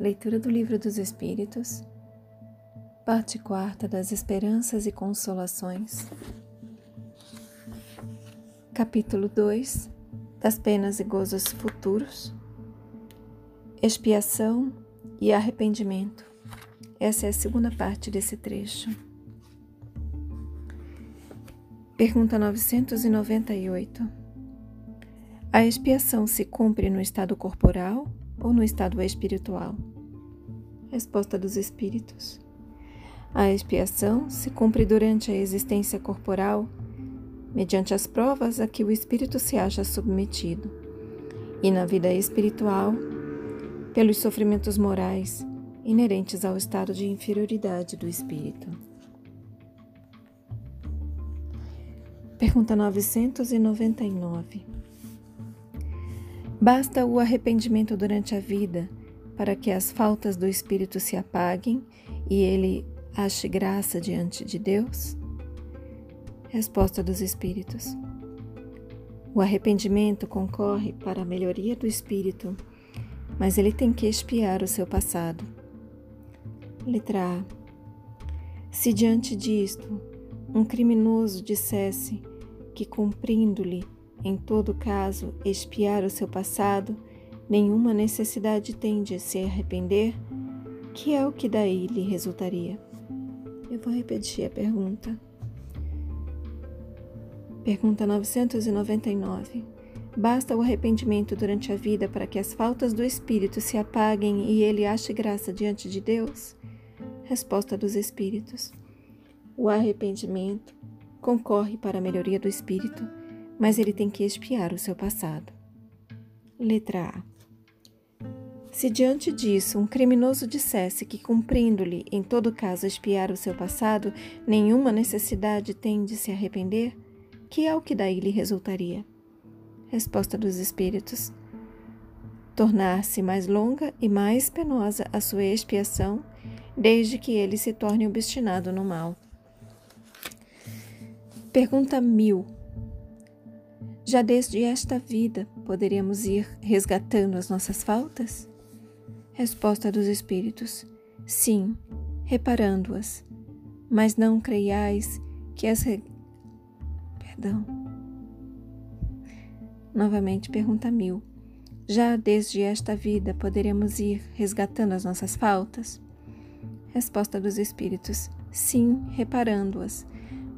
Leitura do Livro dos Espíritos, parte quarta das Esperanças e Consolações, capítulo 2 das Penas e Gozos Futuros, Expiação e Arrependimento. Essa é a segunda parte desse trecho. Pergunta 998. A expiação se cumpre no estado corporal ou no estado espiritual? Resposta dos Espíritos. A expiação se cumpre durante a existência corporal, mediante as provas a que o espírito se acha submetido, e na vida espiritual, pelos sofrimentos morais inerentes ao estado de inferioridade do espírito. Pergunta 999. Basta o arrependimento durante a vida para que as faltas do espírito se apaguem e ele ache graça diante de Deus? Resposta dos espíritos. O arrependimento concorre para a melhoria do espírito, mas ele tem que expiar o seu passado. Letra A. Se diante disto um criminoso dissesse que, cumprindo-lhe, em todo caso, expiar o seu passado, nenhuma necessidade tem de se arrepender, que é o que daí lhe resultaria? Eu vou repetir a pergunta. Pergunta 999. Basta o arrependimento durante a vida para que as faltas do espírito se apaguem e ele ache graça diante de Deus? Resposta dos espíritos. O arrependimento concorre para a melhoria do espírito, mas ele tem que expiar o seu passado. Letra A. Se diante disso um criminoso dissesse que, cumprindo-lhe, em todo caso, expiar o seu passado, nenhuma necessidade tem de se arrepender, que é o que daí lhe resultaria? Resposta dos Espíritos: tornar-se mais longa e mais penosa a sua expiação, desde que ele se torne obstinado no mal. Pergunta mil. Já desde esta vida poderíamos ir resgatando as nossas faltas? Resposta dos Espíritos: Sim, reparando-as, mas não creiais que as. Re... Perdão. Novamente, pergunta mil. Já desde esta vida poderemos ir resgatando as nossas faltas? Resposta dos Espíritos: Sim, reparando-as,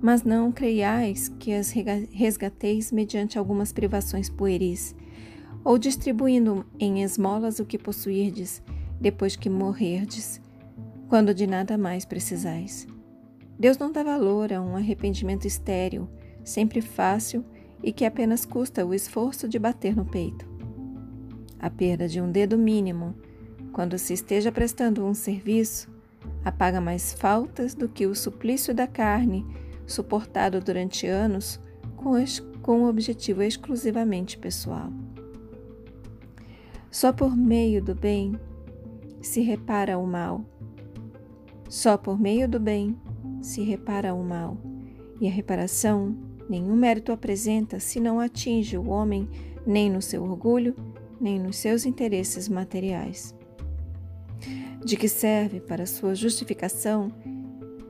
mas não creiais que as resgateis mediante algumas privações pueris ou distribuindo em esmolas o que possuirdes, depois que morrerdes, quando de nada mais precisais. Deus não dá valor a um arrependimento estéril, sempre fácil e que apenas custa o esforço de bater no peito. A perda de um dedo mínimo, quando se esteja prestando um serviço, apaga mais faltas do que o suplício da carne, suportado durante anos com, com um objetivo exclusivamente pessoal. Só por meio do bem se repara o mal. Só por meio do bem se repara o mal. E a reparação nenhum mérito apresenta se não atinge o homem nem no seu orgulho, nem nos seus interesses materiais. De que serve para sua justificação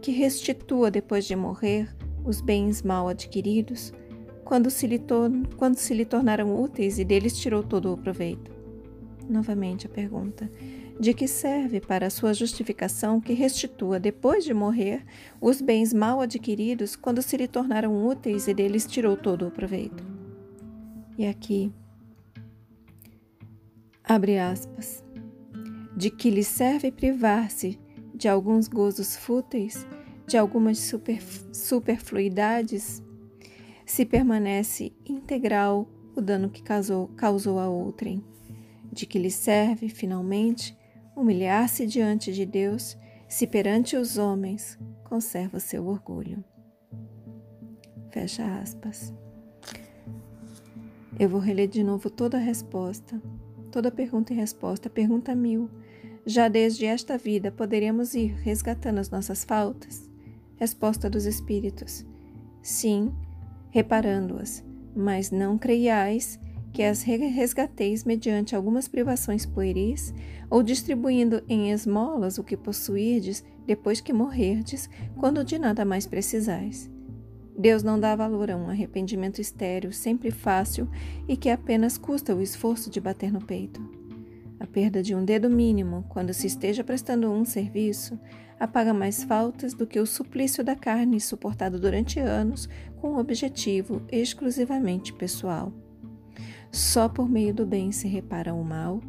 que restitua depois de morrer os bens mal adquiridos, quando se lhe, quando se lhe tornaram úteis e deles tirou todo o proveito? Novamente a pergunta: de que serve para sua justificação que restitua, depois de morrer, os bens mal adquiridos quando se lhe tornaram úteis e deles tirou todo o proveito? E aqui, abre aspas, de que lhe serve privar-se de alguns gozos fúteis, de algumas super, superfluidades, se permanece integral o dano que causou, causou a outrem de que lhe serve, finalmente, humilhar-se diante de Deus, se perante os homens conserva o seu orgulho. Fecha aspas. Eu vou reler de novo toda a resposta, toda a pergunta e resposta, pergunta mil. Já desde esta vida poderemos ir resgatando as nossas faltas? Resposta dos Espíritos: Sim, reparando-as, mas não creiais que as resgateis mediante algumas privações pueris, ou distribuindo em esmolas o que possuirdes depois que morrerdes, quando de nada mais precisais. Deus não dá valor a um arrependimento estéril, sempre fácil e que apenas custa o esforço de bater no peito. A perda de um dedo mínimo, quando se esteja prestando um serviço, apaga mais faltas do que o suplício da carne suportado durante anos com um objetivo exclusivamente pessoal. Só por meio do bem se repara o mal,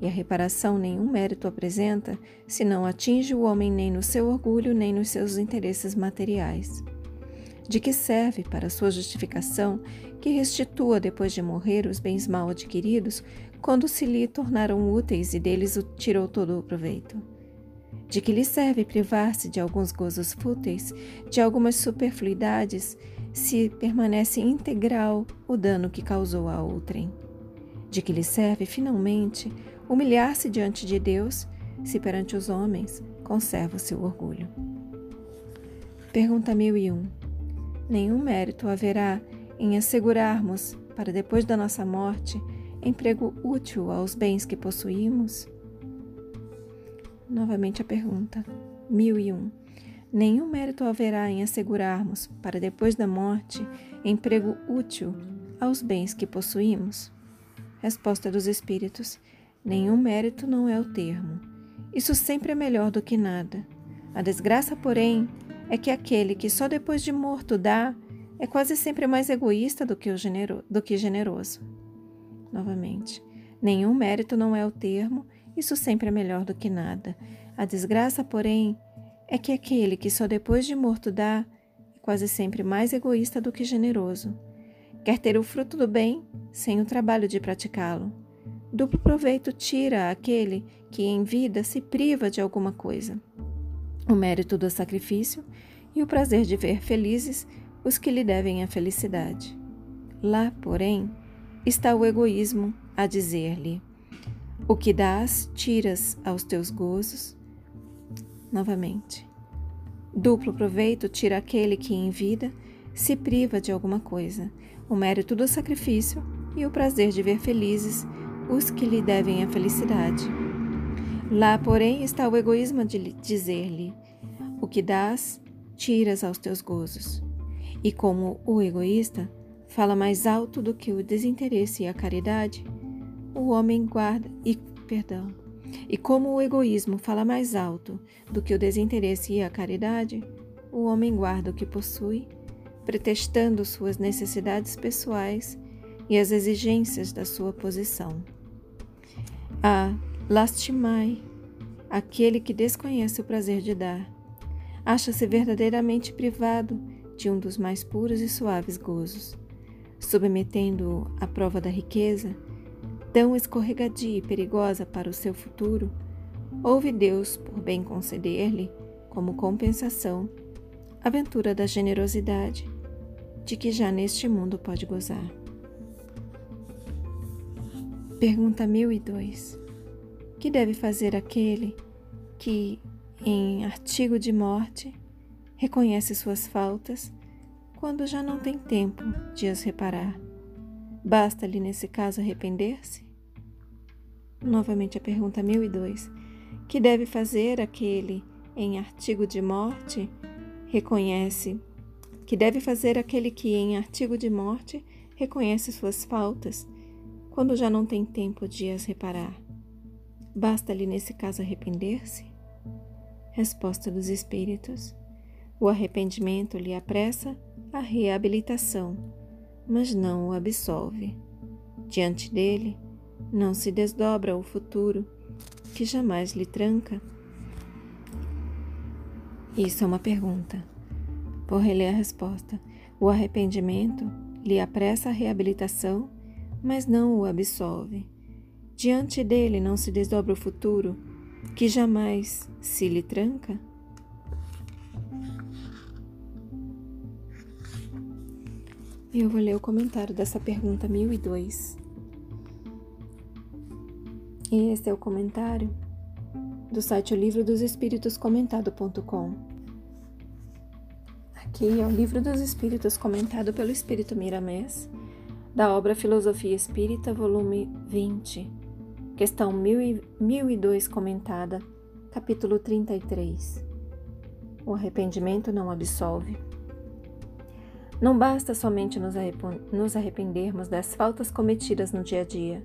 e a reparação nenhum mérito apresenta se não atinge o homem nem no seu orgulho nem nos seus interesses materiais. De que serve para sua justificação que restitua depois de morrer os bens mal adquiridos quando se lhe tornaram úteis e deles o tirou todo o proveito? De que lhe serve privar-se de alguns gozos fúteis, de algumas superfluidades, se permanece integral o dano que causou a outrem? De que lhe serve, finalmente, humilhar-se diante de Deus, se perante os homens conserva o seu orgulho? Pergunta 1001. Nenhum mérito haverá em assegurarmos, para depois da nossa morte, emprego útil aos bens que possuímos? Novamente a pergunta. 1001. Nenhum mérito haverá em assegurarmos, para depois da morte, emprego útil aos bens que possuímos? Resposta dos Espíritos: Nenhum mérito não é o termo. Isso sempre é melhor do que nada. A desgraça, porém, é que aquele que só depois de morto dá é quase sempre mais egoísta do que, o genero, do que generoso. Novamente, nenhum mérito não é o termo, isso sempre é melhor do que nada. A desgraça, porém, é que aquele que só depois de morto dá é quase sempre mais egoísta do que generoso. Quer ter o fruto do bem sem o trabalho de praticá-lo. Duplo proveito tira aquele que em vida se priva de alguma coisa. O mérito do sacrifício e o prazer de ver felizes os que lhe devem a felicidade. Lá, porém, está o egoísmo a dizer-lhe: O que dás, tiras aos teus gozos, novamente. Duplo proveito tira aquele que em vida se priva de alguma coisa, o mérito do sacrifício e o prazer de ver felizes os que lhe devem a felicidade. Lá, porém, está o egoísmo de dizer-lhe: O que dás, tiras aos teus gozos. E como o egoísta fala mais alto do que o desinteresse e a caridade, o homem guarda e perdão. E como o egoísmo fala mais alto do que o desinteresse e a caridade, o homem guarda o que possui, pretextando suas necessidades pessoais e as exigências da sua posição. Ah, lastimai aquele que desconhece o prazer de dar. Acha-se verdadeiramente privado de um dos mais puros e suaves gozos. Submetendo-o à prova da riqueza, tão escorregadia e perigosa para o seu futuro, houve Deus por bem conceder-lhe, como compensação, a ventura da generosidade, de que já neste mundo pode gozar. Pergunta 1002. Que deve fazer aquele que, em artigo de morte, reconhece suas faltas quando já não tem tempo de as reparar? Basta-lhe, nesse caso, arrepender-se? Novamente a pergunta 1002. Que deve fazer aquele em artigo de morte reconhece que deve fazer aquele que em artigo de morte reconhece suas faltas quando já não tem tempo de as reparar? Basta-lhe nesse caso arrepender-se? Resposta dos Espíritos: O arrependimento lhe apressa a reabilitação mas não o absolve. Diante dele, não se desdobra o futuro, que jamais lhe tranca. Isso é uma pergunta. Por reler a resposta. O arrependimento lhe apressa a reabilitação, mas não o absolve. Diante dele não se desdobra o futuro, que jamais se lhe tranca? Eu vou ler o comentário dessa pergunta 1002. E esse é o comentário do site O Livro dos Espíritos Comentado.com. Aqui é o Livro dos Espíritos comentado pelo Espírito Miramés, da obra Filosofia Espírita, volume 20, questão 1002 comentada, capítulo 33. O arrependimento não absolve. Não basta somente nos arrependermos das faltas cometidas no dia a dia.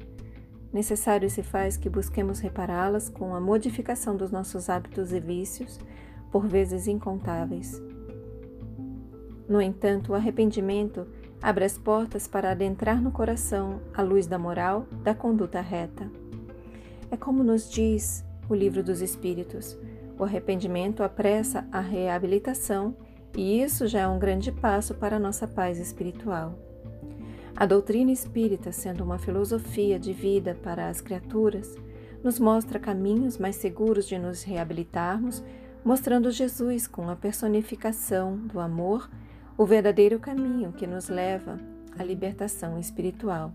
Necessário se faz que busquemos repará-las com a modificação dos nossos hábitos e vícios, por vezes incontáveis. No entanto, o arrependimento abre as portas para adentrar no coração a luz da moral, da conduta reta. É como nos diz o Livro dos Espíritos: o arrependimento apressa a reabilitação e isso já é um grande passo para a nossa paz espiritual. A doutrina espírita, sendo uma filosofia de vida para as criaturas, nos mostra caminhos mais seguros de nos reabilitarmos, mostrando Jesus com a personificação do amor, o verdadeiro caminho que nos leva à libertação espiritual.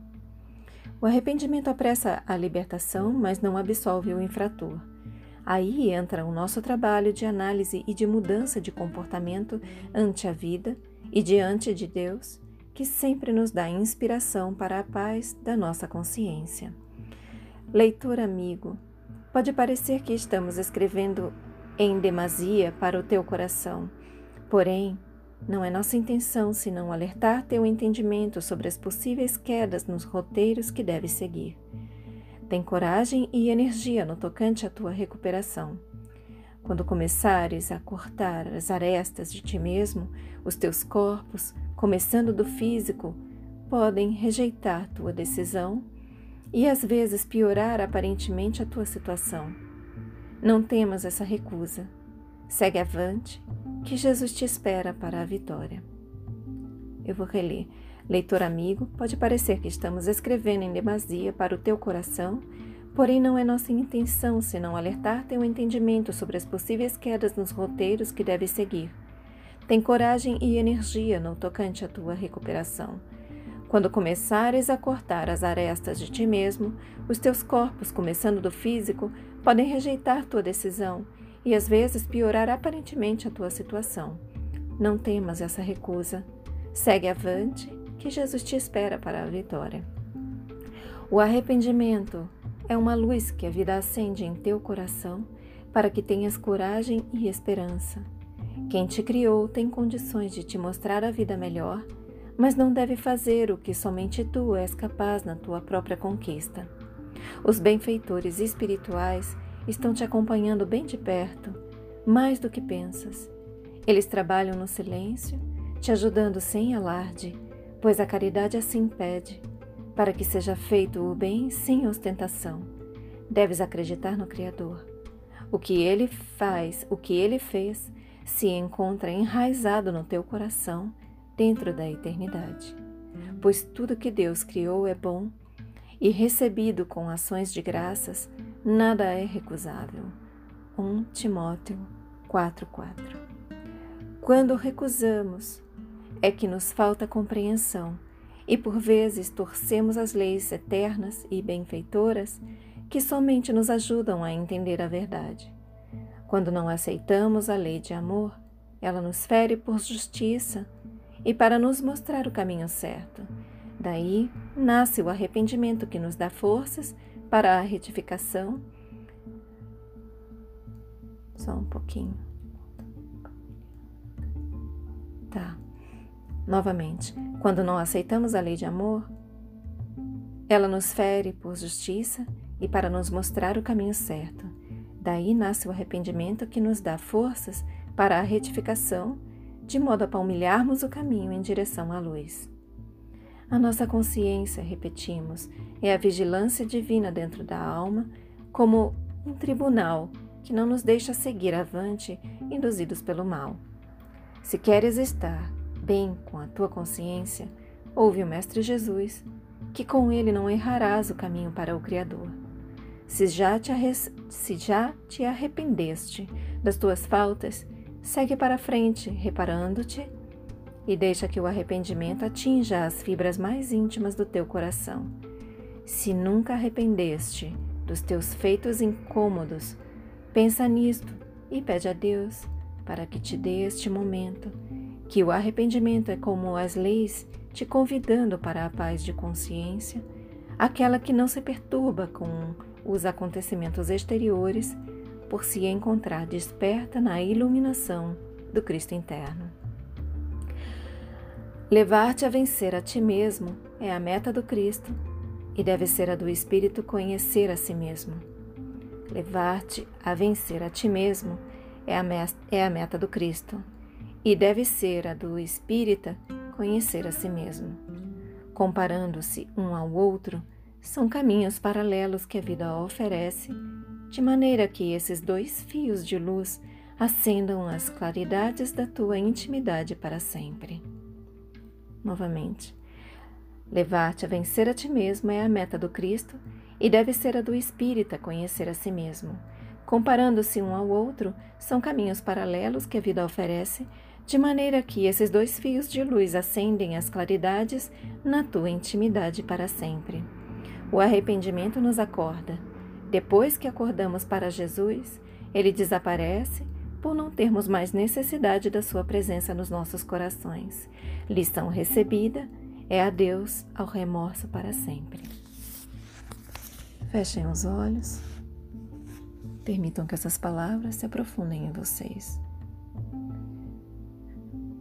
O arrependimento apressa a libertação, mas não absolve o infrator. Aí entra o nosso trabalho de análise e de mudança de comportamento ante a vida e diante de Deus, que sempre nos dá inspiração para a paz da nossa consciência. Leitor amigo, pode parecer que estamos escrevendo em demasia para o teu coração, porém, não é nossa intenção senão alertar teu entendimento sobre as possíveis quedas nos roteiros que deve seguir. Tem coragem e energia no tocante à tua recuperação. Quando começares a cortar as arestas de ti mesmo, os teus corpos, começando do físico, podem rejeitar tua decisão e às vezes piorar aparentemente a tua situação. Não temas essa recusa. Segue avante, que Jesus te espera para a vitória. Eu vou reler. Leitor amigo, pode parecer que estamos escrevendo em demasia para o teu coração, porém não é nossa intenção senão alertar teu entendimento sobre as possíveis quedas nos roteiros que deve seguir. Tem coragem e energia no tocante à tua recuperação. Quando começares a cortar as arestas de ti mesmo, os teus corpos, começando do físico, podem rejeitar tua decisão e às vezes piorar aparentemente a tua situação. Não temas essa recusa. Segue avante que Jesus te espera para a vitória. O arrependimento é uma luz que a vida acende em teu coração para que tenhas coragem e esperança. Quem te criou tem condições de te mostrar a vida melhor, mas não deve fazer o que somente tu és capaz na tua própria conquista. Os benfeitores espirituais estão te acompanhando bem de perto, mais do que pensas. Eles trabalham no silêncio, te ajudando sem alarde pois a caridade assim pede, para que seja feito o bem sem ostentação. Deves acreditar no Criador. O que ele faz, o que ele fez, se encontra enraizado no teu coração dentro da eternidade. Pois tudo que Deus criou é bom e recebido com ações de graças, nada é recusável. 1 Timóteo 4:4. Quando recusamos é que nos falta compreensão e por vezes torcemos as leis eternas e benfeitoras que somente nos ajudam a entender a verdade. Quando não aceitamos a lei de amor, ela nos fere por justiça e para nos mostrar o caminho certo. Daí nasce o arrependimento que nos dá forças para a retificação. Só um pouquinho. Tá. Novamente, quando não aceitamos a lei de amor, ela nos fere por justiça e para nos mostrar o caminho certo. Daí nasce o arrependimento que nos dá forças para a retificação, de modo a palmilharmos o caminho em direção à luz. A nossa consciência, repetimos, é a vigilância divina dentro da alma, como um tribunal que não nos deixa seguir avante, induzidos pelo mal. Se queres estar bem com a tua consciência, ouve o Mestre Jesus, que com ele não errarás o caminho para o Criador. Se já te, se já te arrependeste das tuas faltas, segue para frente, reparando-te, e deixa que o arrependimento atinja as fibras mais íntimas do teu coração. Se nunca arrependeste dos teus feitos incômodos, pensa nisto e pede a Deus para que te dê este momento que o arrependimento é como as leis te convidando para a paz de consciência, aquela que não se perturba com os acontecimentos exteriores por se encontrar desperta na iluminação do Cristo interno. Levar-te a vencer a ti mesmo é a meta do Cristo e deve ser a do Espírito conhecer a si mesmo. Levar-te a vencer a ti mesmo é a, é meta do Cristo e deve ser a do Espírita conhecer a si mesmo. Comparando-se um ao outro, são caminhos paralelos que a vida oferece, de maneira que esses dois fios de luz acendam as claridades da tua intimidade para sempre. Novamente, levar-te a vencer a ti mesmo é a meta do Cristo e deve ser a do espírita conhecer a si mesmo. Comparando-se um ao outro, são caminhos paralelos que a vida oferece, de maneira que esses dois fios de luz acendem as claridades na tua intimidade para sempre. O arrependimento nos acorda. Depois que acordamos para Jesus, ele desaparece por não termos mais necessidade da sua presença nos nossos corações. Lição recebida é adeus ao remorso para sempre. Fechem os olhos. Permitam que essas palavras se aprofundem em vocês.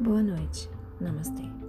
Boa noite. Namastê.